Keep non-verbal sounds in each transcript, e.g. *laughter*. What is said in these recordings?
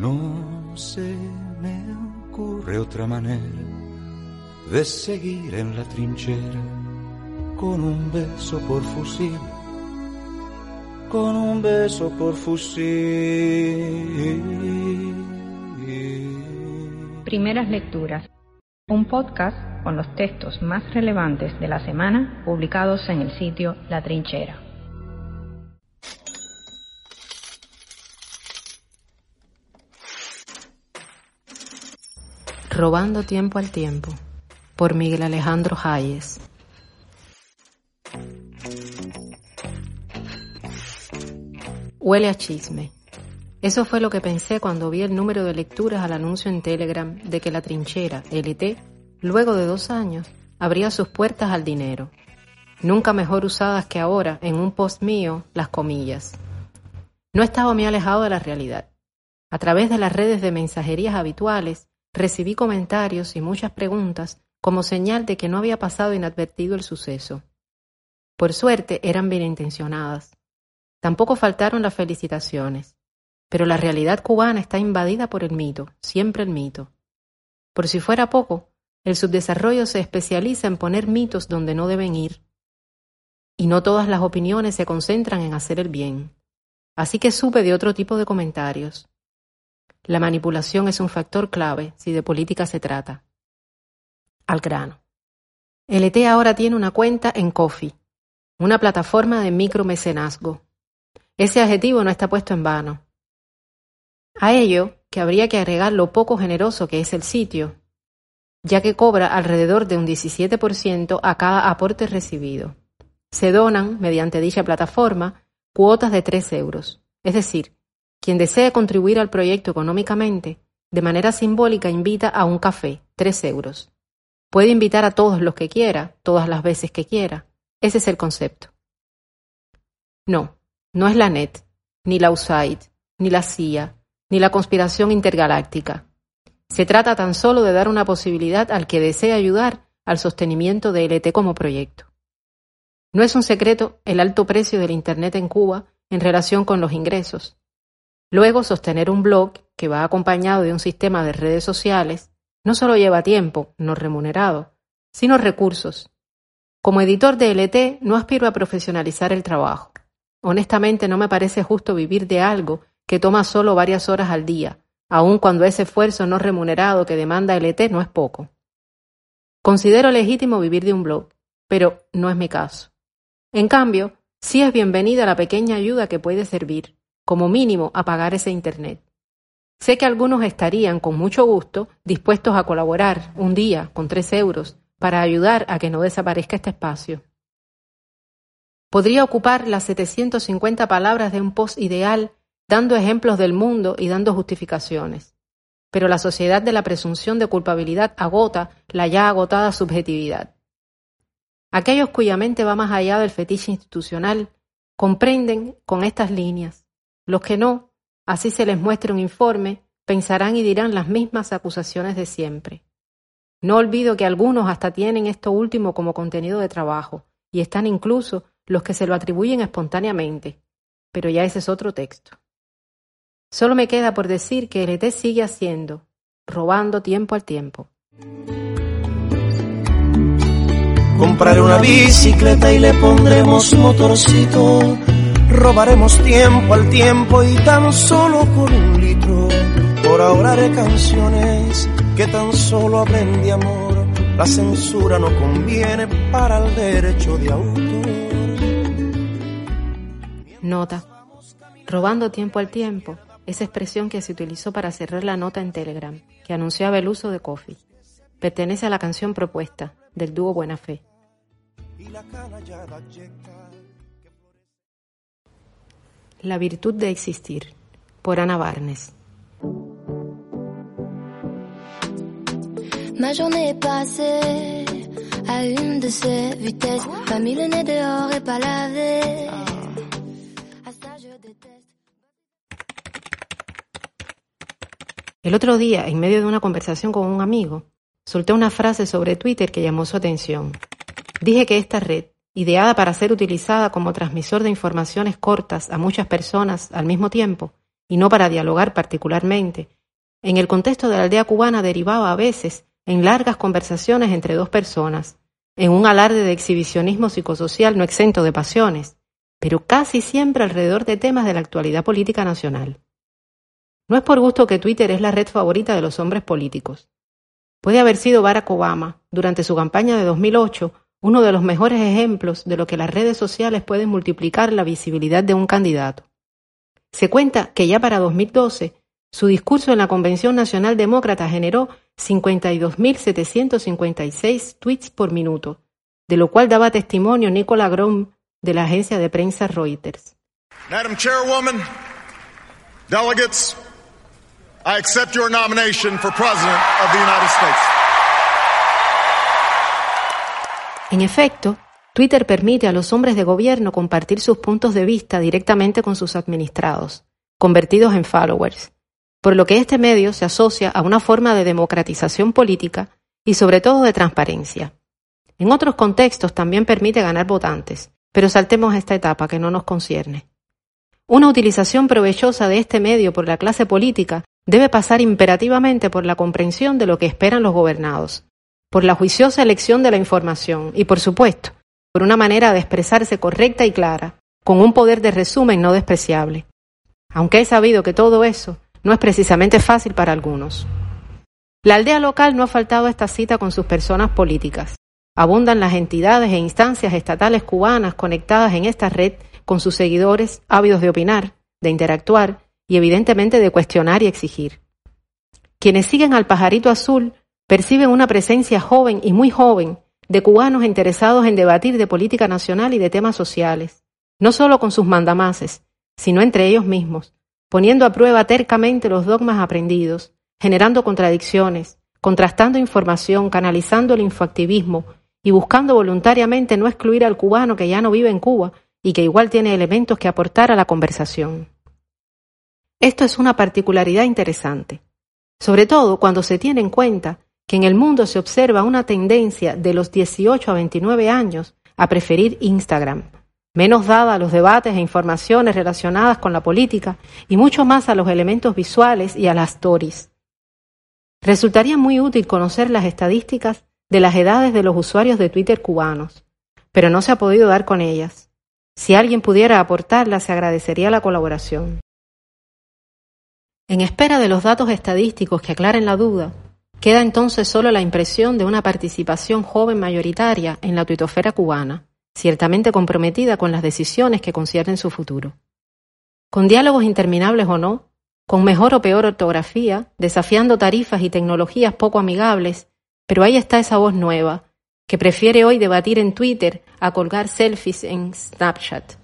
no se me ocurre otra manera de seguir en la trinchera con un beso por fusil, con un beso por fusil. Primeras lecturas. Un podcast con los textos más relevantes de la semana publicados en el sitio La Trinchera. Robando tiempo al tiempo, por Miguel Alejandro Hayes. Huele a chisme. Eso fue lo que pensé cuando vi el número de lecturas al anuncio en Telegram de que la trinchera, LT, luego de dos años, abría sus puertas al dinero. Nunca mejor usadas que ahora, en un post mío, las comillas. No estaba muy alejado de la realidad. A través de las redes de mensajerías habituales, Recibí comentarios y muchas preguntas como señal de que no había pasado inadvertido el suceso. Por suerte eran bien intencionadas. Tampoco faltaron las felicitaciones. Pero la realidad cubana está invadida por el mito, siempre el mito. Por si fuera poco, el subdesarrollo se especializa en poner mitos donde no deben ir. Y no todas las opiniones se concentran en hacer el bien. Así que supe de otro tipo de comentarios. La manipulación es un factor clave si de política se trata. Al grano. LT ahora tiene una cuenta en Coffee, una plataforma de micromecenazgo. Ese adjetivo no está puesto en vano. A ello, que habría que agregar lo poco generoso que es el sitio, ya que cobra alrededor de un 17% a cada aporte recibido. Se donan, mediante dicha plataforma, cuotas de 3 euros, es decir, quien desee contribuir al proyecto económicamente, de manera simbólica invita a un café, tres euros. Puede invitar a todos los que quiera, todas las veces que quiera. Ese es el concepto. No, no es la NET, ni la USAID, ni la CIA, ni la conspiración intergaláctica. Se trata tan solo de dar una posibilidad al que desee ayudar al sostenimiento de LT como proyecto. No es un secreto el alto precio del Internet en Cuba en relación con los ingresos. Luego, sostener un blog que va acompañado de un sistema de redes sociales no solo lleva tiempo, no remunerado, sino recursos. Como editor de LT no aspiro a profesionalizar el trabajo. Honestamente no me parece justo vivir de algo que toma solo varias horas al día, aun cuando ese esfuerzo no remunerado que demanda LT no es poco. Considero legítimo vivir de un blog, pero no es mi caso. En cambio, sí es bienvenida la pequeña ayuda que puede servir como mínimo a pagar ese Internet. Sé que algunos estarían con mucho gusto dispuestos a colaborar un día con tres euros para ayudar a que no desaparezca este espacio. Podría ocupar las 750 palabras de un post ideal dando ejemplos del mundo y dando justificaciones. Pero la sociedad de la presunción de culpabilidad agota la ya agotada subjetividad. Aquellos cuya mente va más allá del fetiche institucional comprenden con estas líneas los que no, así se les muestre un informe, pensarán y dirán las mismas acusaciones de siempre. No olvido que algunos hasta tienen esto último como contenido de trabajo, y están incluso los que se lo atribuyen espontáneamente, pero ya ese es otro texto. Solo me queda por decir que LT sigue haciendo, robando tiempo al tiempo. Compraré una bicicleta y le pondremos motorcito Robaremos tiempo al tiempo y tan solo por un litro. Por ahora de canciones que tan solo hablen de amor. La censura no conviene para el derecho de autor. Nota. Robando tiempo al tiempo. Esa expresión que se utilizó para cerrar la nota en Telegram, que anunciaba el uso de Coffee. Pertenece a la canción propuesta del dúo Buena Fe. Y la la virtud de existir, por Ana Barnes. Ma journée est passée à une de ces vitesses. Pas mis le nez dehors et pas lavé. El otro día, en medio de una conversación con un amigo, solté una frase sobre Twitter que llamó su atención. Dije que esta red, ideada para ser utilizada como transmisor de informaciones cortas a muchas personas al mismo tiempo, y no para dialogar particularmente, en el contexto de la aldea cubana derivaba a veces en largas conversaciones entre dos personas, en un alarde de exhibicionismo psicosocial no exento de pasiones, pero casi siempre alrededor de temas de la actualidad política nacional. No es por gusto que Twitter es la red favorita de los hombres políticos. Puede haber sido Barack Obama, durante su campaña de 2008, uno de los mejores ejemplos de lo que las redes sociales pueden multiplicar la visibilidad de un candidato. Se cuenta que ya para 2012 su discurso en la Convención Nacional Demócrata generó 52.756 tweets por minuto, de lo cual daba testimonio Nicola Grom de la agencia de prensa Reuters. Chairwoman, delegates. En efecto, Twitter permite a los hombres de gobierno compartir sus puntos de vista directamente con sus administrados, convertidos en followers, por lo que este medio se asocia a una forma de democratización política y sobre todo de transparencia. En otros contextos también permite ganar votantes, pero saltemos esta etapa que no nos concierne. Una utilización provechosa de este medio por la clase política debe pasar imperativamente por la comprensión de lo que esperan los gobernados, por la juiciosa elección de la información y, por supuesto, por una manera de expresarse correcta y clara, con un poder de resumen no despreciable. Aunque he sabido que todo eso no es precisamente fácil para algunos. La aldea local no ha faltado a esta cita con sus personas políticas. Abundan las entidades e instancias estatales cubanas conectadas en esta red con sus seguidores ávidos de opinar, de interactuar y evidentemente de cuestionar y exigir. Quienes siguen al pajarito azul perciben una presencia joven y muy joven de cubanos interesados en debatir de política nacional y de temas sociales, no solo con sus mandamases, sino entre ellos mismos, poniendo a prueba tercamente los dogmas aprendidos, generando contradicciones, contrastando información, canalizando el infoactivismo y buscando voluntariamente no excluir al cubano que ya no vive en Cuba y que igual tiene elementos que aportar a la conversación. Esto es una particularidad interesante, sobre todo cuando se tiene en cuenta que en el mundo se observa una tendencia de los 18 a 29 años a preferir Instagram, menos dada a los debates e informaciones relacionadas con la política y mucho más a los elementos visuales y a las stories. Resultaría muy útil conocer las estadísticas de las edades de los usuarios de Twitter cubanos, pero no se ha podido dar con ellas. Si alguien pudiera aportarlas, se agradecería la colaboración. En espera de los datos estadísticos que aclaren la duda, queda entonces solo la impresión de una participación joven mayoritaria en la tuitosfera cubana, ciertamente comprometida con las decisiones que conciernen su futuro. Con diálogos interminables o no, con mejor o peor ortografía, desafiando tarifas y tecnologías poco amigables, pero ahí está esa voz nueva, que prefiere hoy debatir en Twitter a colgar selfies en Snapchat.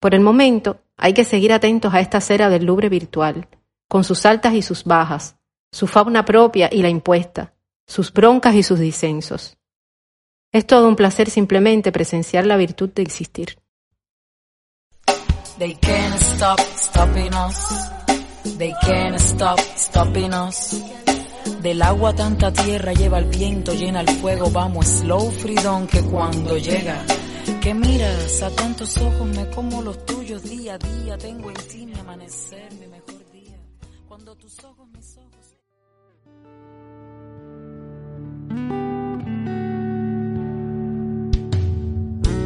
Por el momento, hay que seguir atentos a esta cera del Louvre virtual, con sus altas y sus bajas, su fauna propia y la impuesta, sus broncas y sus disensos. Es todo un placer simplemente presenciar la virtud de existir. They can't stop stopping us. They can't stop stopping us. Del agua tanta tierra lleva el viento, llena el fuego, vamos slow freedom que cuando llega. Que miras a tantos ojos, me como los tuyos día a día, tengo en ti mi amanecer,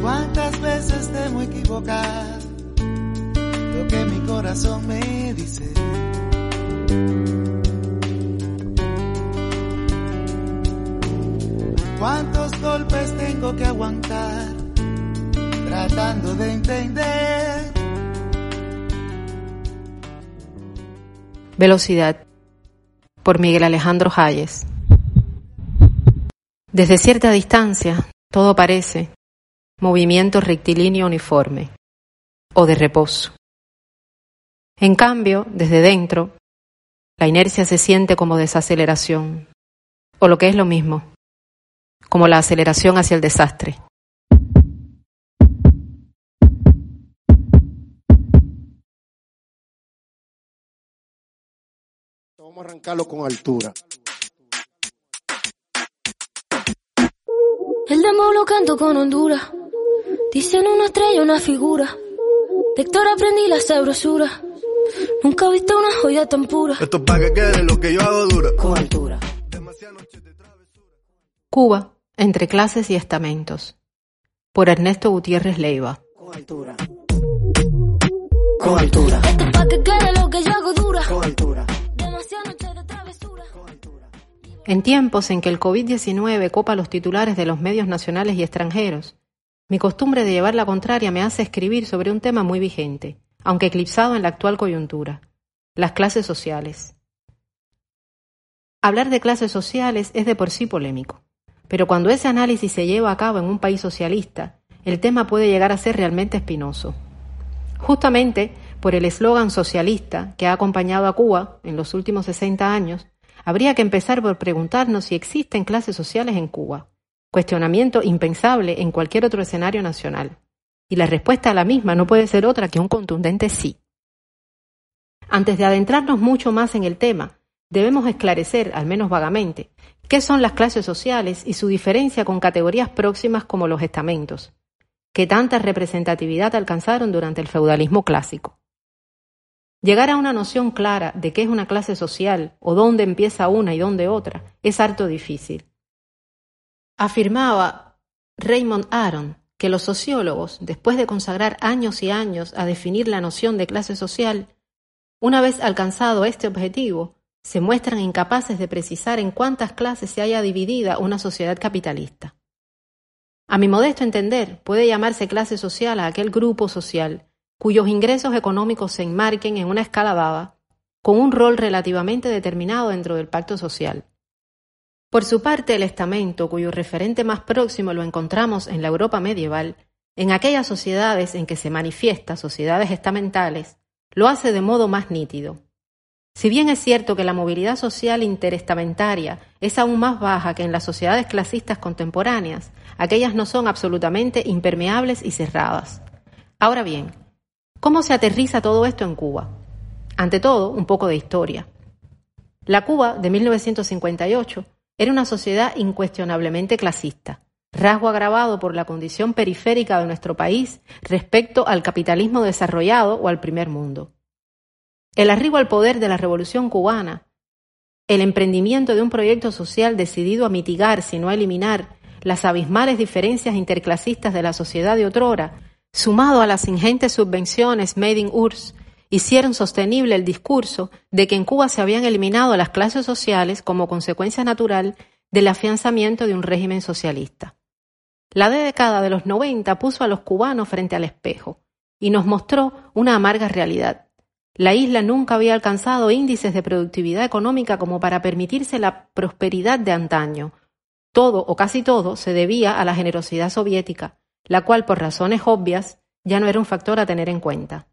¿Cuántas veces temo equivocar lo que mi corazón me dice? ¿Cuántos golpes tengo que aguantar tratando de entender? Velocidad por Miguel Alejandro Hayes. Desde cierta distancia, todo parece movimiento rectilíneo uniforme o de reposo. En cambio, desde dentro, la inercia se siente como desaceleración, o lo que es lo mismo, como la aceleración hacia el desastre. Vamos a arrancarlo con altura. El demo lo canto con Honduras. Dicen una estrella, una figura. De Héctor aprendí la sabrosura. Nunca he visto una joya tan pura. Esto es para que quede lo que yo hago dura. Con altura. Cuba, entre clases y estamentos. Por Ernesto Gutiérrez Leiva. Con altura. Con altura. Esto es para que quede lo que yo hago dura. Con altura. En tiempos en que el COVID-19 copa los titulares de los medios nacionales y extranjeros, mi costumbre de llevar la contraria me hace escribir sobre un tema muy vigente, aunque eclipsado en la actual coyuntura, las clases sociales. Hablar de clases sociales es de por sí polémico, pero cuando ese análisis se lleva a cabo en un país socialista, el tema puede llegar a ser realmente espinoso. Justamente por el eslogan socialista que ha acompañado a Cuba en los últimos 60 años, habría que empezar por preguntarnos si existen clases sociales en Cuba, cuestionamiento impensable en cualquier otro escenario nacional. Y la respuesta a la misma no puede ser otra que un contundente sí. Antes de adentrarnos mucho más en el tema, debemos esclarecer, al menos vagamente, qué son las clases sociales y su diferencia con categorías próximas como los estamentos, que tanta representatividad alcanzaron durante el feudalismo clásico. Llegar a una noción clara de qué es una clase social o dónde empieza una y dónde otra es harto difícil. Afirmaba Raymond Aron que los sociólogos, después de consagrar años y años a definir la noción de clase social, una vez alcanzado este objetivo, se muestran incapaces de precisar en cuántas clases se haya dividida una sociedad capitalista. A mi modesto entender, puede llamarse clase social a aquel grupo social cuyos ingresos económicos se enmarquen en una escala dada, con un rol relativamente determinado dentro del pacto social. Por su parte, el estamento, cuyo referente más próximo lo encontramos en la Europa medieval, en aquellas sociedades en que se manifiesta sociedades estamentales, lo hace de modo más nítido. Si bien es cierto que la movilidad social interestamentaria es aún más baja que en las sociedades clasistas contemporáneas, aquellas no son absolutamente impermeables y cerradas. Ahora bien, ¿cómo se aterriza todo esto en Cuba? Ante todo, un poco de historia. La Cuba de 1958 era una sociedad incuestionablemente clasista, rasgo agravado por la condición periférica de nuestro país respecto al capitalismo desarrollado o al primer mundo. El arribo al poder de la Revolución cubana, el emprendimiento de un proyecto social decidido a mitigar, si no a eliminar, las abismales diferencias interclasistas de la sociedad de otrora, sumado a las ingentes subvenciones made in URSS hicieron sostenible el discurso de que en Cuba se habían eliminado las clases sociales como consecuencia natural del afianzamiento de un régimen socialista. La década de los 90 puso a los cubanos frente al espejo y nos mostró una amarga realidad. La isla nunca había alcanzado índices de productividad económica como para permitirse la prosperidad de antaño. Todo o casi todo se debía a la generosidad soviética, la cual por razones obvias ya no era un factor a tener en cuenta.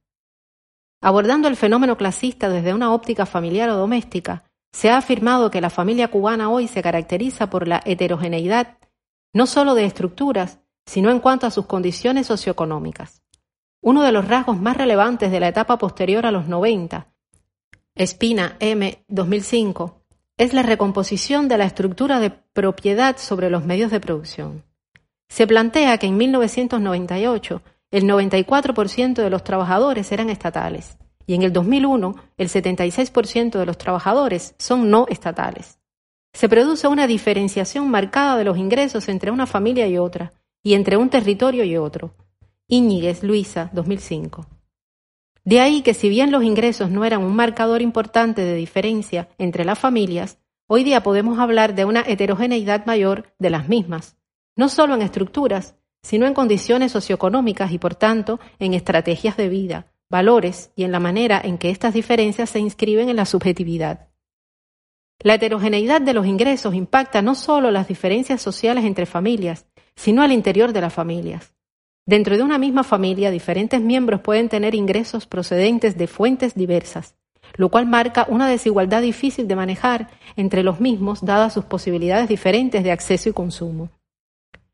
Abordando el fenómeno clasista desde una óptica familiar o doméstica, se ha afirmado que la familia cubana hoy se caracteriza por la heterogeneidad no solo de estructuras, sino en cuanto a sus condiciones socioeconómicas. Uno de los rasgos más relevantes de la etapa posterior a los 90, Espina M. 2005, es la recomposición de la estructura de propiedad sobre los medios de producción. Se plantea que en 1998 el 94% de los trabajadores eran estatales y en el 2001 el 76% de los trabajadores son no estatales. Se produce una diferenciación marcada de los ingresos entre una familia y otra y entre un territorio y otro. Íñiguez, Luisa, 2005. De ahí que si bien los ingresos no eran un marcador importante de diferencia entre las familias, hoy día podemos hablar de una heterogeneidad mayor de las mismas, no solo en estructuras, sino en condiciones socioeconómicas y, por tanto, en estrategias de vida, valores y en la manera en que estas diferencias se inscriben en la subjetividad. La heterogeneidad de los ingresos impacta no solo las diferencias sociales entre familias, sino al interior de las familias. Dentro de una misma familia, diferentes miembros pueden tener ingresos procedentes de fuentes diversas, lo cual marca una desigualdad difícil de manejar entre los mismos dadas sus posibilidades diferentes de acceso y consumo.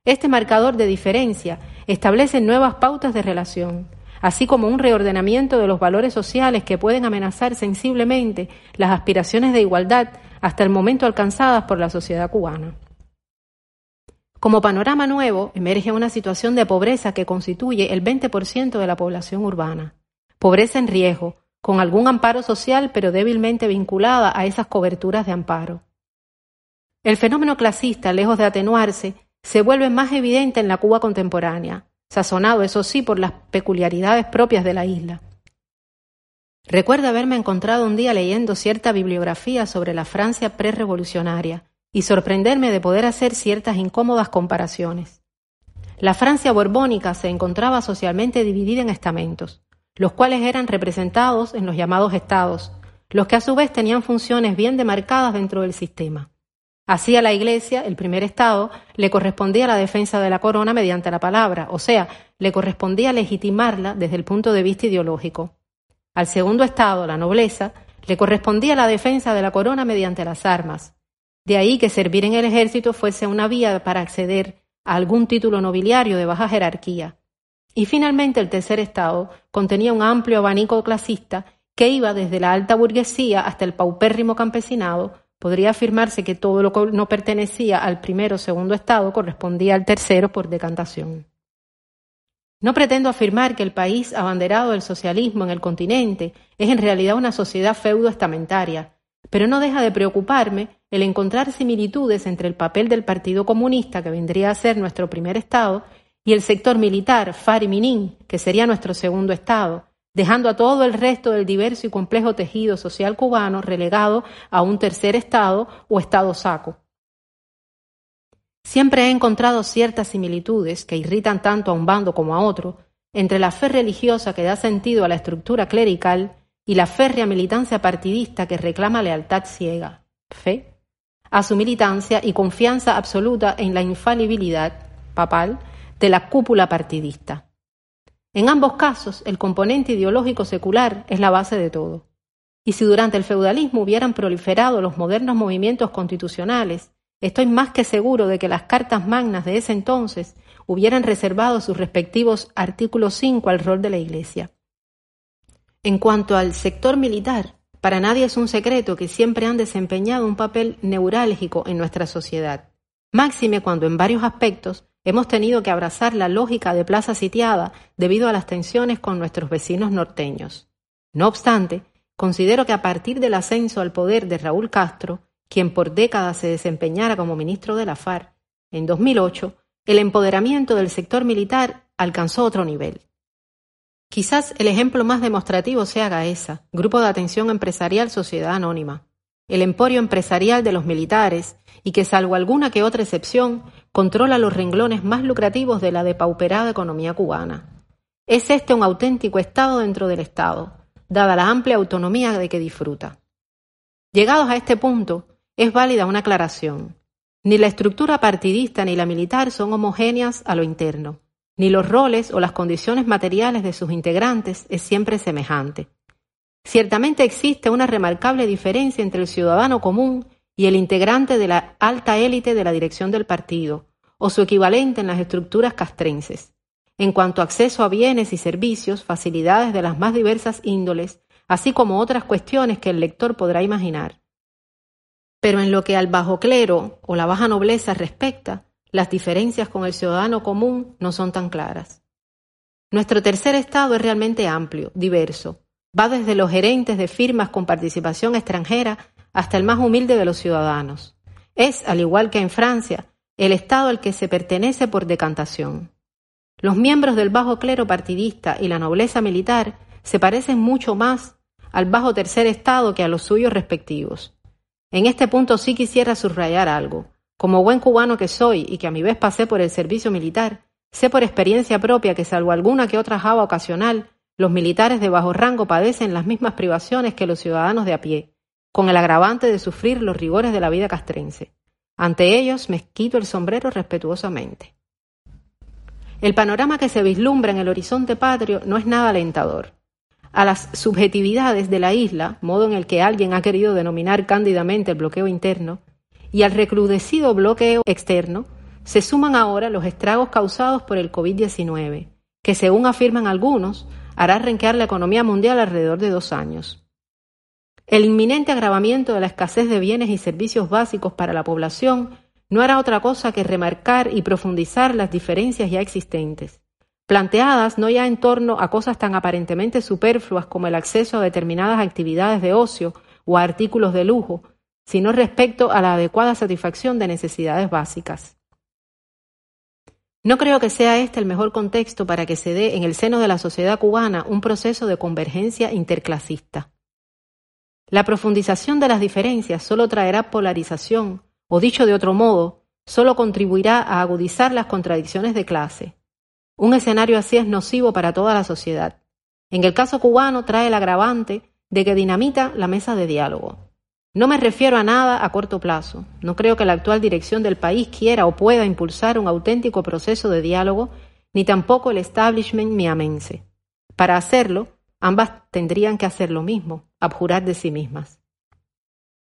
Este marcador de diferencia establece nuevas pautas de relación, así como un reordenamiento de los valores sociales que pueden amenazar sensiblemente las aspiraciones de igualdad hasta el momento alcanzadas por la sociedad cubana. Como panorama nuevo, emerge una situación de pobreza que constituye el 20% de la población urbana. Pobreza en riesgo, con algún amparo social pero débilmente vinculada a esas coberturas de amparo. El fenómeno clasista, lejos de atenuarse, se vuelve más evidente en la Cuba contemporánea, sazonado, eso sí, por las peculiaridades propias de la isla. Recuerdo haberme encontrado un día leyendo cierta bibliografía sobre la Francia prerevolucionaria y sorprenderme de poder hacer ciertas incómodas comparaciones. La Francia borbónica se encontraba socialmente dividida en estamentos, los cuales eran representados en los llamados estados, los que a su vez tenían funciones bien demarcadas dentro del sistema. Así a la Iglesia, el primer Estado, le correspondía la defensa de la corona mediante la palabra, o sea, le correspondía legitimarla desde el punto de vista ideológico. Al segundo Estado, la nobleza, le correspondía la defensa de la corona mediante las armas. De ahí que servir en el ejército fuese una vía para acceder a algún título nobiliario de baja jerarquía. Y finalmente el tercer Estado contenía un amplio abanico clasista que iba desde la alta burguesía hasta el paupérrimo campesinado, podría afirmarse que todo lo que no pertenecía al primero o segundo estado correspondía al tercero por decantación. No pretendo afirmar que el país abanderado del socialismo en el continente es en realidad una sociedad feudo-estamentaria, pero no deja de preocuparme el encontrar similitudes entre el papel del Partido Comunista, que vendría a ser nuestro primer Estado, y el sector militar, FAR y Minin, que sería nuestro segundo Estado, dejando a todo el resto del diverso y complejo tejido social cubano relegado a un tercer Estado o Estado saco. Siempre he encontrado ciertas similitudes que irritan tanto a un bando como a otro entre la fe religiosa que da sentido a la estructura clerical y la férrea militancia partidista que reclama lealtad ciega, fe, a su militancia y confianza absoluta en la infalibilidad papal de la cúpula partidista. En ambos casos, el componente ideológico secular es la base de todo. Y si durante el feudalismo hubieran proliferado los modernos movimientos constitucionales, estoy más que seguro de que las cartas magnas de ese entonces hubieran reservado sus respectivos artículos 5 al rol de la Iglesia. En cuanto al sector militar, para nadie es un secreto que siempre han desempeñado un papel neurálgico en nuestra sociedad, máxime cuando en varios aspectos Hemos tenido que abrazar la lógica de plaza sitiada debido a las tensiones con nuestros vecinos norteños. No obstante, considero que a partir del ascenso al poder de Raúl Castro, quien por décadas se desempeñara como ministro de la FARC, en 2008, el empoderamiento del sector militar alcanzó otro nivel. Quizás el ejemplo más demostrativo sea GAESA, Grupo de Atención Empresarial Sociedad Anónima, el emporio empresarial de los militares y que, salvo alguna que otra excepción, controla los renglones más lucrativos de la depauperada economía cubana. Es este un auténtico Estado dentro del Estado, dada la amplia autonomía de que disfruta. Llegados a este punto, es válida una aclaración. Ni la estructura partidista ni la militar son homogéneas a lo interno, ni los roles o las condiciones materiales de sus integrantes es siempre semejante. Ciertamente existe una remarcable diferencia entre el ciudadano común y el integrante de la alta élite de la dirección del partido, o su equivalente en las estructuras castrenses, en cuanto a acceso a bienes y servicios, facilidades de las más diversas índoles, así como otras cuestiones que el lector podrá imaginar. Pero en lo que al bajo clero o la baja nobleza respecta, las diferencias con el ciudadano común no son tan claras. Nuestro tercer estado es realmente amplio, diverso, va desde los gerentes de firmas con participación extranjera hasta el más humilde de los ciudadanos. Es, al igual que en Francia, el Estado al que se pertenece por decantación. Los miembros del bajo clero partidista y la nobleza militar se parecen mucho más al bajo tercer Estado que a los suyos respectivos. En este punto sí quisiera subrayar algo. Como buen cubano que soy y que a mi vez pasé por el servicio militar, sé por experiencia propia que salvo alguna que otra java ocasional, los militares de bajo rango padecen las mismas privaciones que los ciudadanos de a pie, con el agravante de sufrir los rigores de la vida castrense. Ante ellos me quito el sombrero respetuosamente. el panorama que se vislumbra en el horizonte patrio no es nada alentador. A las subjetividades de la isla, modo en el que alguien ha querido denominar cándidamente el bloqueo interno, y al recrudecido bloqueo externo, se suman ahora los estragos causados por el COVID-19, que según afirman algunos, hará renquear la economía mundial alrededor de dos años. El inminente agravamiento de la escasez de bienes y servicios básicos para la población no hará otra cosa que remarcar y profundizar las diferencias ya existentes, planteadas no ya en torno a cosas tan aparentemente superfluas como el acceso a determinadas actividades de ocio o a artículos de lujo, sino respecto a la adecuada satisfacción de necesidades básicas. No creo que sea este el mejor contexto para que se dé en el seno de la sociedad cubana un proceso de convergencia interclasista. La profundización de las diferencias solo traerá polarización, o dicho de otro modo, solo contribuirá a agudizar las contradicciones de clase. Un escenario así es nocivo para toda la sociedad. En el caso cubano trae el agravante de que dinamita la mesa de diálogo. No me refiero a nada a corto plazo. No creo que la actual dirección del país quiera o pueda impulsar un auténtico proceso de diálogo, ni tampoco el establishment miamense. Para hacerlo, ambas tendrían que hacer lo mismo, abjurar de sí mismas.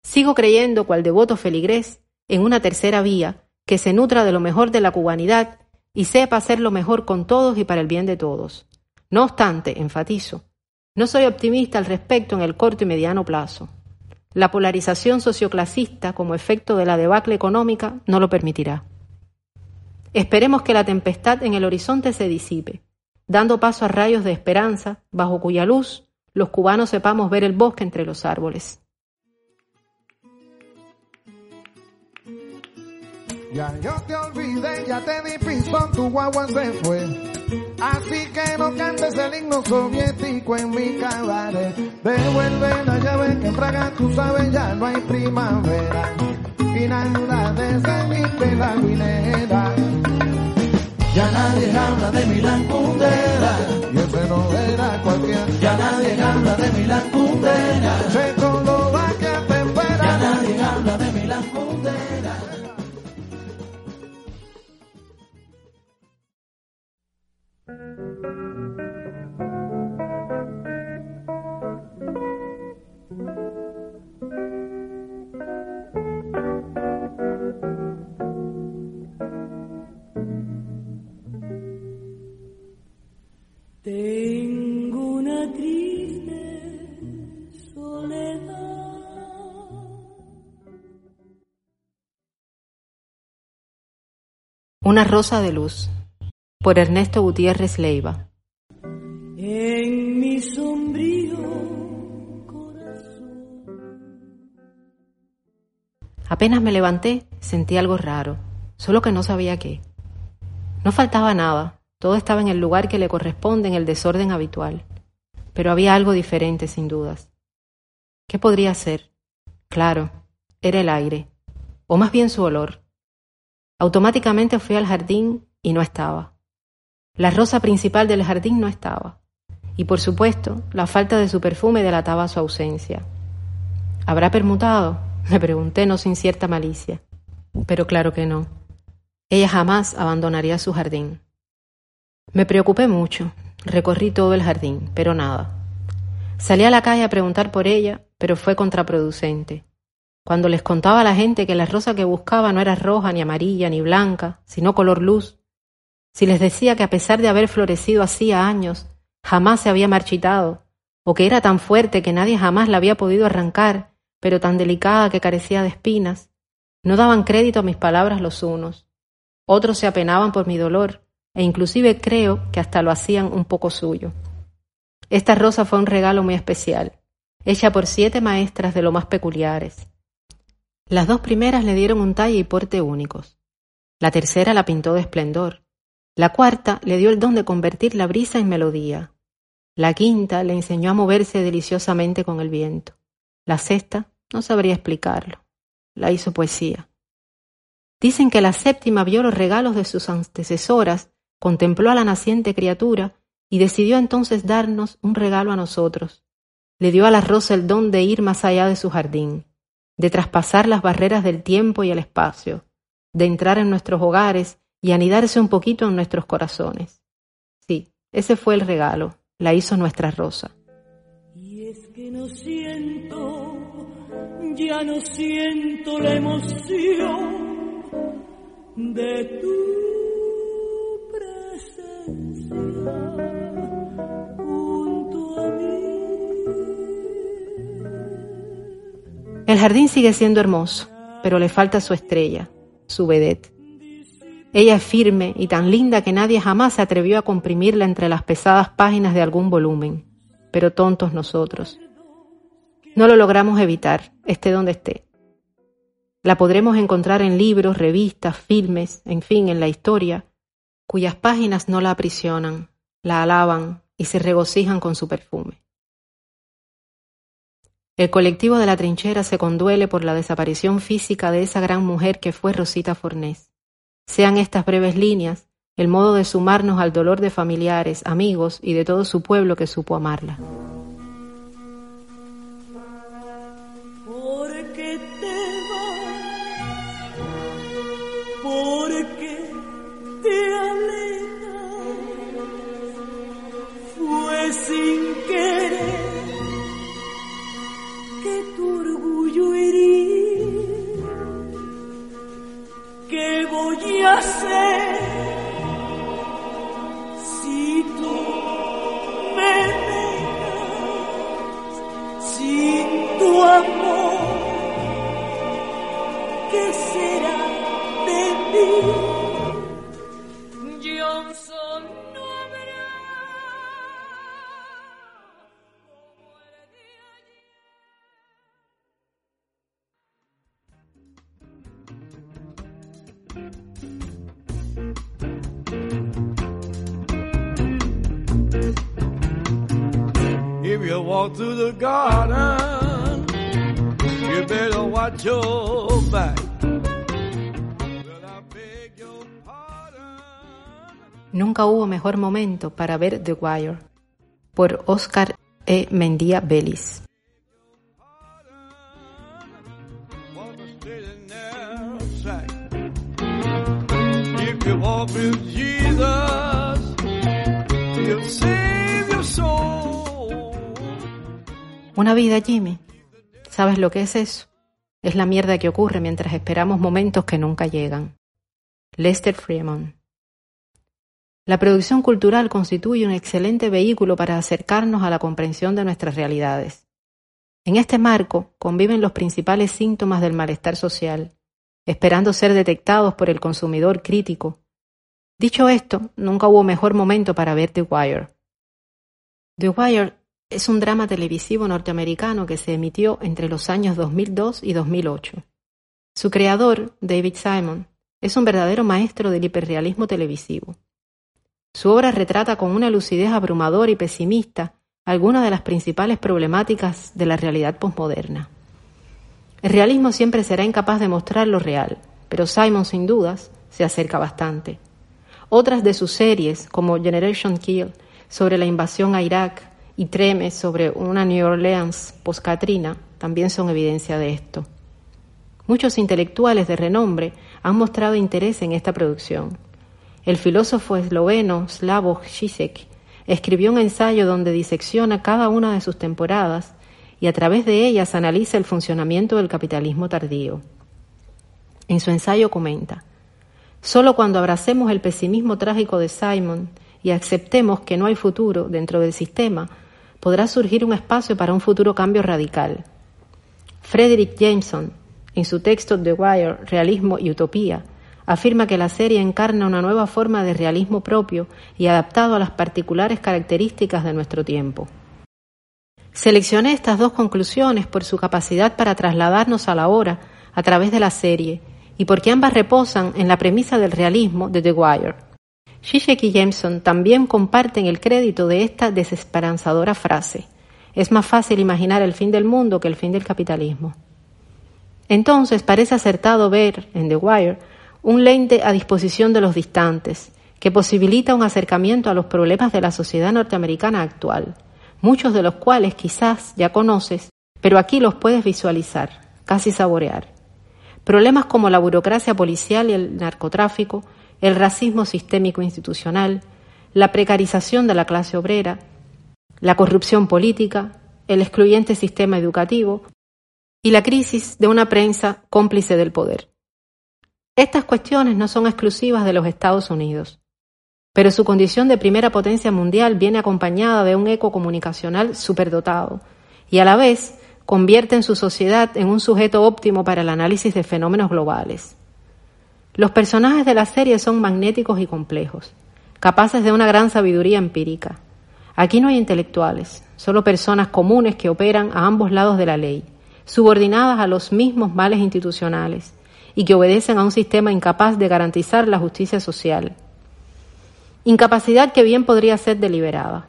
Sigo creyendo, cual devoto feligrés, en una tercera vía que se nutra de lo mejor de la cubanidad y sepa hacer lo mejor con todos y para el bien de todos. No obstante, enfatizo, no soy optimista al respecto en el corto y mediano plazo. La polarización socioclasista como efecto de la debacle económica no lo permitirá. Esperemos que la tempestad en el horizonte se disipe, dando paso a rayos de esperanza, bajo cuya luz los cubanos sepamos ver el bosque entre los árboles. Ya yo te olvidé, ya te di pistón, tu guagua se fue. Así que no cantes el himno soviético en mi cabaret. Devuelve la llave que traga, tú sabes, ya no hay primavera. Y nada desde mi pela minera. Ya nadie habla de Milán Kundera. Y ese no era cualquiera. Ya nadie habla de Milán Kundera. Checoslovaquia te espera. Ya nadie habla de Milán Kundera. Tengo una triste soledad. Una rosa de luz por Ernesto Gutiérrez Leiva. En mi sombrío corazón. Apenas me levanté, sentí algo raro, solo que no sabía qué. No faltaba nada, todo estaba en el lugar que le corresponde en el desorden habitual, pero había algo diferente sin dudas. ¿Qué podría ser? Claro, era el aire, o más bien su olor. Automáticamente fui al jardín y no estaba. La rosa principal del jardín no estaba, y por supuesto la falta de su perfume delataba su ausencia. ¿Habrá permutado? *laughs* Me pregunté no sin cierta malicia. Pero claro que no. Ella jamás abandonaría su jardín. Me preocupé mucho, recorrí todo el jardín, pero nada. Salí a la calle a preguntar por ella, pero fue contraproducente. Cuando les contaba a la gente que la rosa que buscaba no era roja, ni amarilla, ni blanca, sino color luz, si les decía que a pesar de haber florecido hacía años, jamás se había marchitado, o que era tan fuerte que nadie jamás la había podido arrancar, pero tan delicada que carecía de espinas, no daban crédito a mis palabras los unos. Otros se apenaban por mi dolor, e inclusive creo que hasta lo hacían un poco suyo. Esta rosa fue un regalo muy especial, hecha por siete maestras de lo más peculiares. Las dos primeras le dieron un talle y porte únicos. La tercera la pintó de esplendor. La cuarta le dio el don de convertir la brisa en melodía. La quinta le enseñó a moverse deliciosamente con el viento. La sexta no sabría explicarlo. La hizo poesía. Dicen que la séptima vio los regalos de sus antecesoras contempló a la naciente criatura y decidió entonces darnos un regalo a nosotros. Le dio a la rosa el don de ir más allá de su jardín, de traspasar las barreras del tiempo y el espacio, de entrar en nuestros hogares y anidarse un poquito en nuestros corazones. Sí, ese fue el regalo, la hizo nuestra rosa. Y es que no siento, ya no siento la emoción de tu El jardín sigue siendo hermoso, pero le falta su estrella, su vedette. Ella es firme y tan linda que nadie jamás se atrevió a comprimirla entre las pesadas páginas de algún volumen, pero tontos nosotros. No lo logramos evitar, esté donde esté. La podremos encontrar en libros, revistas, filmes, en fin, en la historia, cuyas páginas no la aprisionan, la alaban y se regocijan con su perfume. El colectivo de la trinchera se conduele por la desaparición física de esa gran mujer que fue Rosita Fornés. Sean estas breves líneas el modo de sumarnos al dolor de familiares, amigos y de todo su pueblo que supo amarla. Sin querer que tu orgullo herí. ¿Qué voy a hacer si tú me dejas sin tu amor? ¿Qué será de mí? You walk through the garden, you better watch your back. Nunca hubo mejor momento para ver The Wire, por Oscar E. Mendía Vélez. Walk with Jesus, you'll save your soul. Una vida, Jimmy. ¿Sabes lo que es eso? Es la mierda que ocurre mientras esperamos momentos que nunca llegan. Lester Freeman. La producción cultural constituye un excelente vehículo para acercarnos a la comprensión de nuestras realidades. En este marco conviven los principales síntomas del malestar social, esperando ser detectados por el consumidor crítico. Dicho esto, nunca hubo mejor momento para ver The Wire. The Wire es un drama televisivo norteamericano que se emitió entre los años 2002 y 2008. Su creador, David Simon, es un verdadero maestro del hiperrealismo televisivo. Su obra retrata con una lucidez abrumadora y pesimista algunas de las principales problemáticas de la realidad posmoderna. El realismo siempre será incapaz de mostrar lo real, pero Simon sin dudas se acerca bastante. Otras de sus series, como Generation Kill, sobre la invasión a Irak, y Treme sobre una New Orleans post-Katrina, también son evidencia de esto. Muchos intelectuales de renombre han mostrado interés en esta producción. El filósofo esloveno Slavoj Žižek escribió un ensayo donde disecciona cada una de sus temporadas y a través de ellas analiza el funcionamiento del capitalismo tardío. En su ensayo comenta, Solo cuando abracemos el pesimismo trágico de Simon y aceptemos que no hay futuro dentro del sistema, podrá surgir un espacio para un futuro cambio radical. Frederick Jameson, en su texto The Wire, Realismo y Utopía, afirma que la serie encarna una nueva forma de realismo propio y adaptado a las particulares características de nuestro tiempo. Seleccioné estas dos conclusiones por su capacidad para trasladarnos a la hora a través de la serie y porque ambas reposan en la premisa del realismo de The Wire. Zizek y Jameson también comparten el crédito de esta desesperanzadora frase. Es más fácil imaginar el fin del mundo que el fin del capitalismo. Entonces parece acertado ver en The Wire un lente a disposición de los distantes, que posibilita un acercamiento a los problemas de la sociedad norteamericana actual, muchos de los cuales quizás ya conoces, pero aquí los puedes visualizar, casi saborear. Problemas como la burocracia policial y el narcotráfico, el racismo sistémico institucional, la precarización de la clase obrera, la corrupción política, el excluyente sistema educativo y la crisis de una prensa cómplice del poder. Estas cuestiones no son exclusivas de los Estados Unidos, pero su condición de primera potencia mundial viene acompañada de un eco comunicacional superdotado y a la vez convierte en su sociedad en un sujeto óptimo para el análisis de fenómenos globales. Los personajes de la serie son magnéticos y complejos, capaces de una gran sabiduría empírica. Aquí no hay intelectuales, solo personas comunes que operan a ambos lados de la ley, subordinadas a los mismos males institucionales y que obedecen a un sistema incapaz de garantizar la justicia social. Incapacidad que bien podría ser deliberada.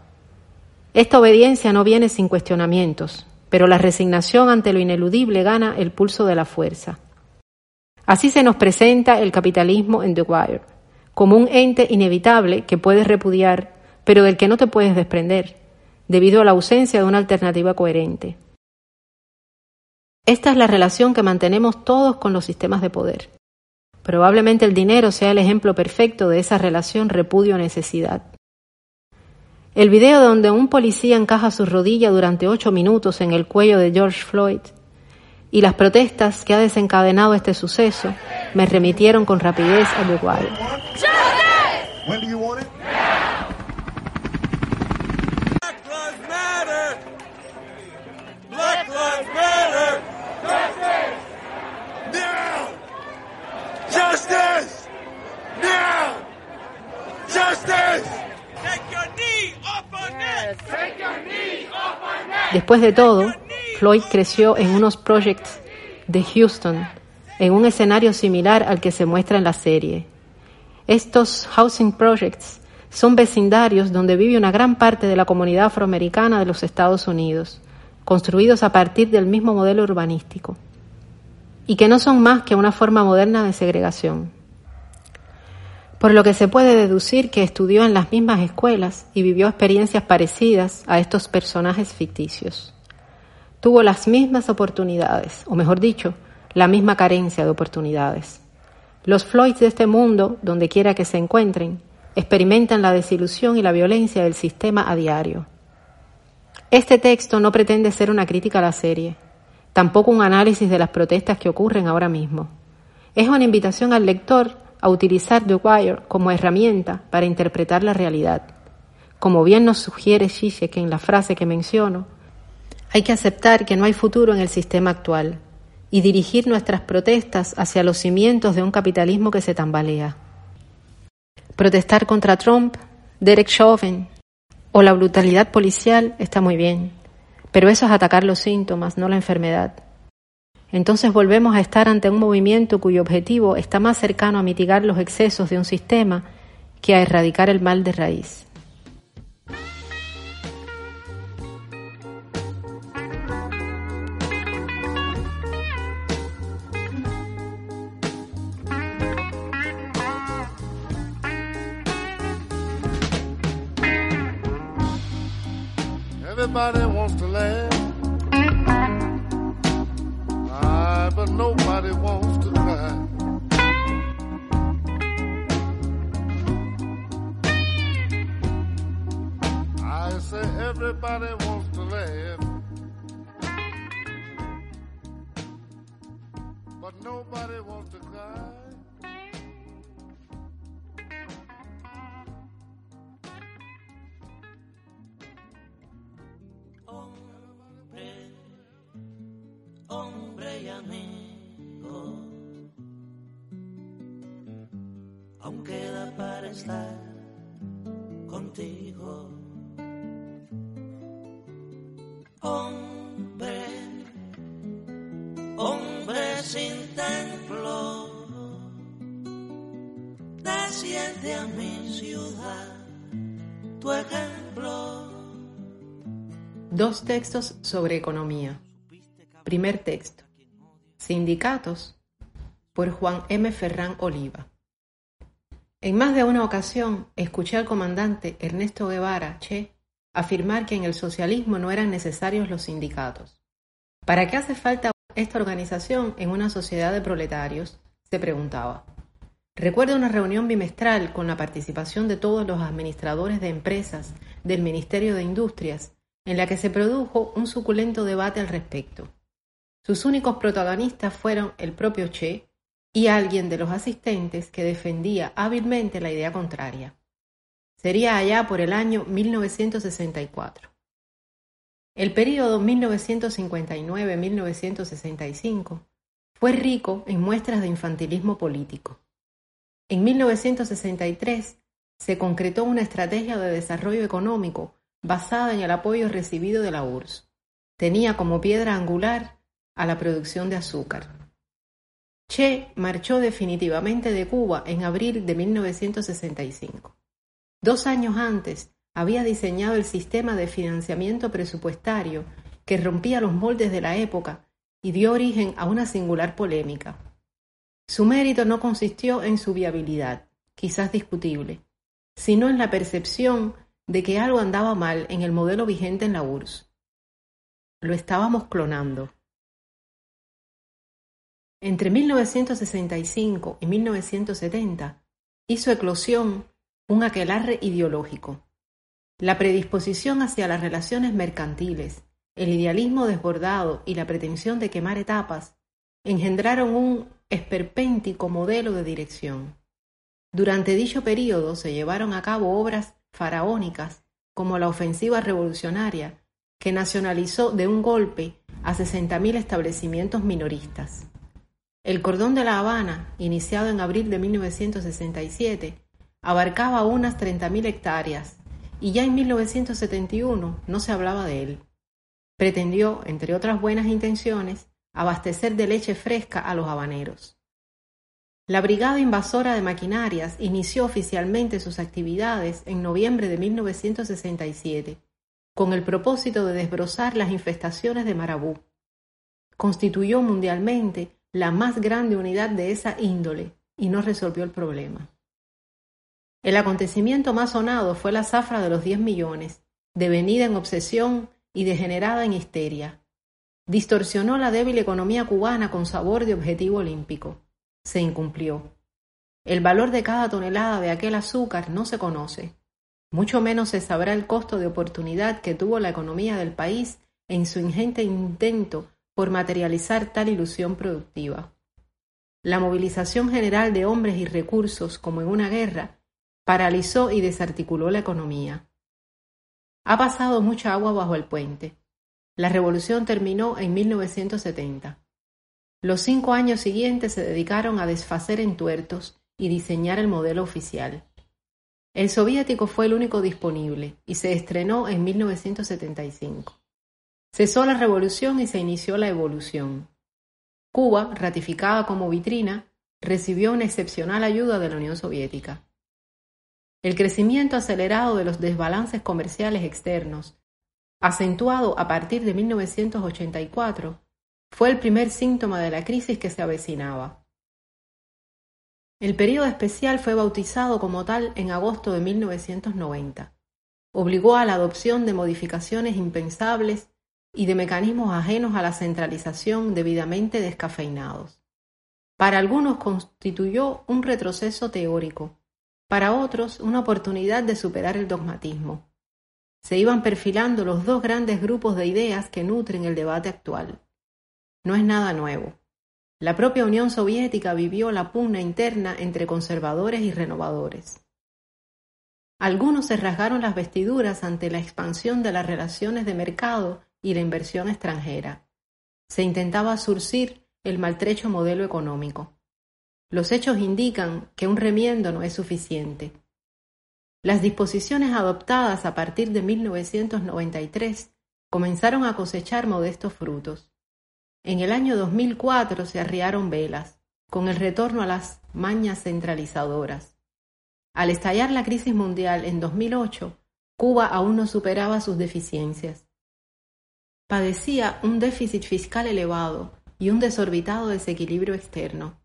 Esta obediencia no viene sin cuestionamientos, pero la resignación ante lo ineludible gana el pulso de la fuerza. Así se nos presenta el capitalismo en The Wire, como un ente inevitable que puedes repudiar, pero del que no te puedes desprender, debido a la ausencia de una alternativa coherente. Esta es la relación que mantenemos todos con los sistemas de poder. Probablemente el dinero sea el ejemplo perfecto de esa relación repudio-necesidad. El video donde un policía encaja su rodilla durante ocho minutos en el cuello de George Floyd y las protestas que ha desencadenado este suceso me remitieron con rapidez a The Justice! Now! Justice! Take your knee off our neck! Take your knee off our neck! Después de todo, Floyd creció en unos projects de Houston, en un escenario similar al que se muestra en la serie. Estos housing projects son vecindarios donde vive una gran parte de la comunidad afroamericana de los Estados Unidos, construidos a partir del mismo modelo urbanístico y que no son más que una forma moderna de segregación. Por lo que se puede deducir que estudió en las mismas escuelas y vivió experiencias parecidas a estos personajes ficticios. Tuvo las mismas oportunidades, o mejor dicho, la misma carencia de oportunidades. Los Floyds de este mundo, donde quiera que se encuentren, experimentan la desilusión y la violencia del sistema a diario. Este texto no pretende ser una crítica a la serie, tampoco un análisis de las protestas que ocurren ahora mismo. Es una invitación al lector a utilizar The Wire como herramienta para interpretar la realidad. Como bien nos sugiere Zizek en la frase que menciono, hay que aceptar que no hay futuro en el sistema actual y dirigir nuestras protestas hacia los cimientos de un capitalismo que se tambalea. Protestar contra Trump, Derek Chauvin o la brutalidad policial está muy bien, pero eso es atacar los síntomas, no la enfermedad. Entonces volvemos a estar ante un movimiento cuyo objetivo está más cercano a mitigar los excesos de un sistema que a erradicar el mal de raíz. Everybody wants to laugh. Ah, but nobody wants to cry. I say everybody wants to laugh. But nobody wants to cry. Hombre y amigo. Aún queda para estar contigo. Hombre, hombre sin templo, desciende a mi ciudad, tu ejemplo. Dos textos sobre economía. Primer texto. Sindicatos por Juan M. Ferrán Oliva. En más de una ocasión escuché al comandante Ernesto Guevara, Che, afirmar que en el socialismo no eran necesarios los sindicatos. ¿Para qué hace falta esta organización en una sociedad de proletarios? se preguntaba. Recuerdo una reunión bimestral con la participación de todos los administradores de empresas del Ministerio de Industrias, en la que se produjo un suculento debate al respecto. Sus únicos protagonistas fueron el propio Che y alguien de los asistentes que defendía hábilmente la idea contraria. Sería allá por el año 1964. El período 1959-1965 fue rico en muestras de infantilismo político. En 1963 se concretó una estrategia de desarrollo económico basada en el apoyo recibido de la URSS. Tenía como piedra angular a la producción de azúcar. Che marchó definitivamente de Cuba en abril de 1965. Dos años antes había diseñado el sistema de financiamiento presupuestario que rompía los moldes de la época y dio origen a una singular polémica. Su mérito no consistió en su viabilidad, quizás discutible, sino en la percepción de que algo andaba mal en el modelo vigente en la URSS. Lo estábamos clonando. Entre 1965 y 1970 hizo eclosión un aquelarre ideológico. La predisposición hacia las relaciones mercantiles, el idealismo desbordado y la pretensión de quemar etapas engendraron un esperpéntico modelo de dirección. Durante dicho período se llevaron a cabo obras faraónicas como la ofensiva revolucionaria, que nacionalizó de un golpe a 60.000 establecimientos minoristas. El cordón de La Habana, iniciado en abril de 1967, abarcaba unas 30.000 hectáreas y ya en 1971 no se hablaba de él. Pretendió, entre otras buenas intenciones, abastecer de leche fresca a los habaneros. La Brigada Invasora de Maquinarias inició oficialmente sus actividades en noviembre de 1967, con el propósito de desbrozar las infestaciones de marabú. Constituyó mundialmente la más grande unidad de esa índole y no resolvió el problema. El acontecimiento más sonado fue la zafra de los 10 millones, devenida en obsesión y degenerada en histeria, distorsionó la débil economía cubana con sabor de objetivo olímpico. Se incumplió. El valor de cada tonelada de aquel azúcar no se conoce. Mucho menos se sabrá el costo de oportunidad que tuvo la economía del país en su ingente intento por materializar tal ilusión productiva. La movilización general de hombres y recursos, como en una guerra, paralizó y desarticuló la economía. Ha pasado mucha agua bajo el puente. La revolución terminó en 1970. Los cinco años siguientes se dedicaron a desfacer entuertos y diseñar el modelo oficial. El soviético fue el único disponible y se estrenó en 1975. Cesó la revolución y se inició la evolución. Cuba, ratificada como vitrina, recibió una excepcional ayuda de la Unión Soviética. El crecimiento acelerado de los desbalances comerciales externos acentuado a partir de 1984, fue el primer síntoma de la crisis que se avecinaba. El período especial fue bautizado como tal en agosto de 1990. Obligó a la adopción de modificaciones impensables y de mecanismos ajenos a la centralización debidamente descafeinados. Para algunos constituyó un retroceso teórico, para otros una oportunidad de superar el dogmatismo se iban perfilando los dos grandes grupos de ideas que nutren el debate actual. No es nada nuevo. La propia Unión Soviética vivió la pugna interna entre conservadores y renovadores. Algunos se rasgaron las vestiduras ante la expansión de las relaciones de mercado y la inversión extranjera. Se intentaba surcir el maltrecho modelo económico. Los hechos indican que un remiendo no es suficiente. Las disposiciones adoptadas a partir de 1993 comenzaron a cosechar modestos frutos. En el año 2004 se arriaron velas, con el retorno a las mañas centralizadoras. Al estallar la crisis mundial en 2008, Cuba aún no superaba sus deficiencias. Padecía un déficit fiscal elevado y un desorbitado desequilibrio externo.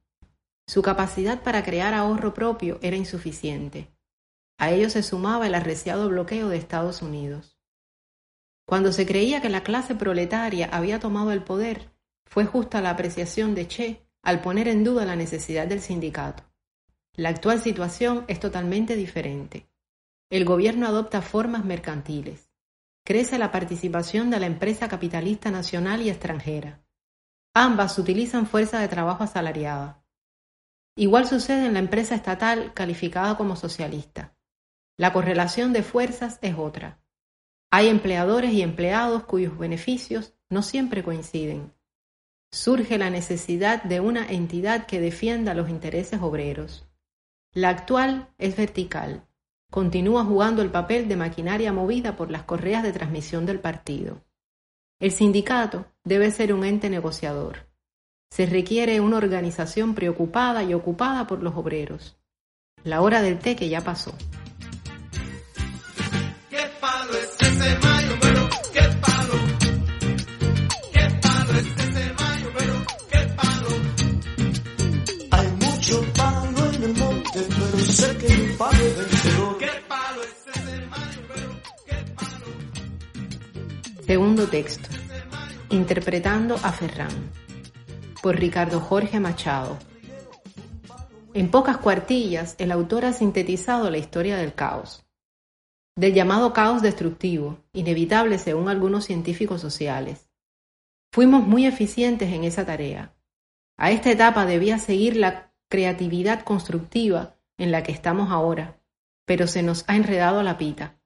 Su capacidad para crear ahorro propio era insuficiente. A ello se sumaba el arreciado bloqueo de Estados Unidos. Cuando se creía que la clase proletaria había tomado el poder, fue justa la apreciación de Che al poner en duda la necesidad del sindicato. La actual situación es totalmente diferente. El gobierno adopta formas mercantiles. Crece la participación de la empresa capitalista nacional y extranjera. Ambas utilizan fuerza de trabajo asalariada. Igual sucede en la empresa estatal calificada como socialista. La correlación de fuerzas es otra. Hay empleadores y empleados cuyos beneficios no siempre coinciden. Surge la necesidad de una entidad que defienda los intereses obreros. La actual es vertical. Continúa jugando el papel de maquinaria movida por las correas de transmisión del partido. El sindicato debe ser un ente negociador. Se requiere una organización preocupada y ocupada por los obreros. La hora del té que ya pasó. ¿Qué palo es ese sé que es vencedor. ¿Qué palo es ese qué palo? Segundo texto. Interpretando a Ferran. Por Ricardo Jorge Machado. En pocas cuartillas, el autor ha sintetizado la historia del caos. Del llamado caos destructivo, inevitable según algunos científicos sociales. Fuimos muy eficientes en esa tarea. A esta etapa debía seguir la creatividad constructiva en la que estamos ahora, pero se nos ha enredado la pita.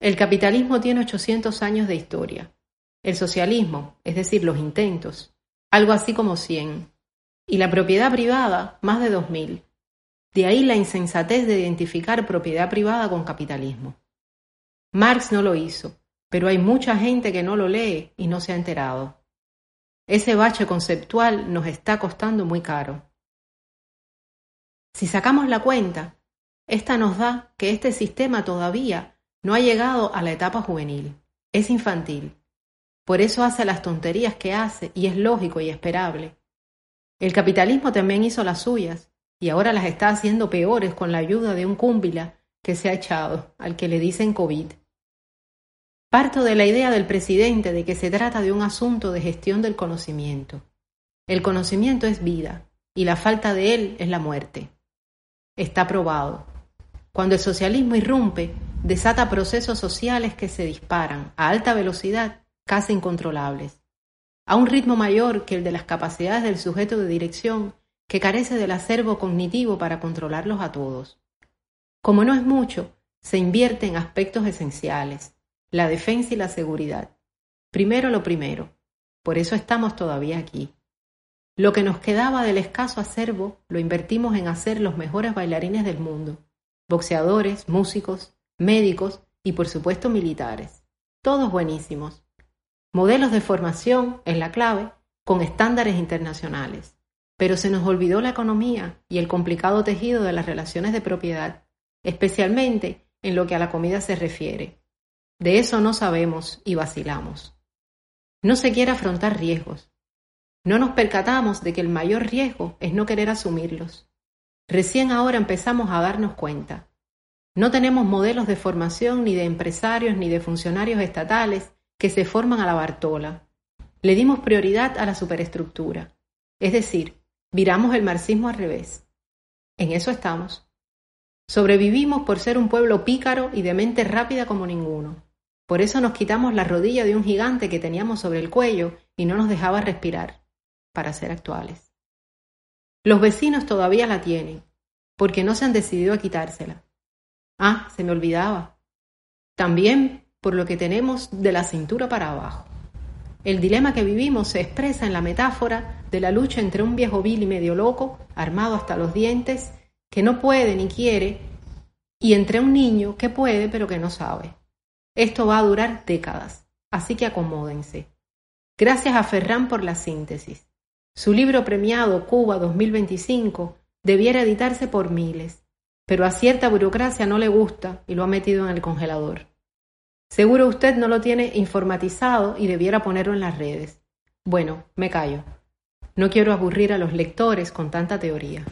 El capitalismo tiene 800 años de historia. El socialismo, es decir, los intentos, algo así como 100. Y la propiedad privada, más de 2000. De ahí la insensatez de identificar propiedad privada con capitalismo. Marx no lo hizo, pero hay mucha gente que no lo lee y no se ha enterado. Ese bache conceptual nos está costando muy caro. Si sacamos la cuenta, esta nos da que este sistema todavía no ha llegado a la etapa juvenil, es infantil. Por eso hace las tonterías que hace y es lógico y esperable. El capitalismo también hizo las suyas y ahora las está haciendo peores con la ayuda de un cúmbila que se ha echado, al que le dicen COVID. Parto de la idea del presidente de que se trata de un asunto de gestión del conocimiento. El conocimiento es vida y la falta de él es la muerte. Está probado. Cuando el socialismo irrumpe, desata procesos sociales que se disparan a alta velocidad, casi incontrolables, a un ritmo mayor que el de las capacidades del sujeto de dirección que carece del acervo cognitivo para controlarlos a todos. Como no es mucho, se invierte en aspectos esenciales, la defensa y la seguridad. Primero lo primero. Por eso estamos todavía aquí. Lo que nos quedaba del escaso acervo lo invertimos en hacer los mejores bailarines del mundo, boxeadores, músicos, médicos y por supuesto militares. Todos buenísimos. Modelos de formación es la clave, con estándares internacionales. Pero se nos olvidó la economía y el complicado tejido de las relaciones de propiedad, especialmente en lo que a la comida se refiere. De eso no sabemos y vacilamos. No se quiere afrontar riesgos. No nos percatamos de que el mayor riesgo es no querer asumirlos. Recién ahora empezamos a darnos cuenta. No tenemos modelos de formación ni de empresarios ni de funcionarios estatales que se forman a la Bartola. Le dimos prioridad a la superestructura. Es decir, viramos el marxismo al revés. En eso estamos. Sobrevivimos por ser un pueblo pícaro y de mente rápida como ninguno. Por eso nos quitamos la rodilla de un gigante que teníamos sobre el cuello y no nos dejaba respirar, para ser actuales. Los vecinos todavía la tienen, porque no se han decidido a quitársela. Ah, se me olvidaba. También por lo que tenemos de la cintura para abajo. El dilema que vivimos se expresa en la metáfora de la lucha entre un viejo vil y medio loco, armado hasta los dientes, que no puede ni quiere, y entre un niño que puede pero que no sabe. Esto va a durar décadas, así que acomódense. Gracias a Ferran por la síntesis. Su libro premiado Cuba 2025 debiera editarse por miles, pero a cierta burocracia no le gusta y lo ha metido en el congelador. Seguro usted no lo tiene informatizado y debiera ponerlo en las redes. Bueno, me callo. No quiero aburrir a los lectores con tanta teoría.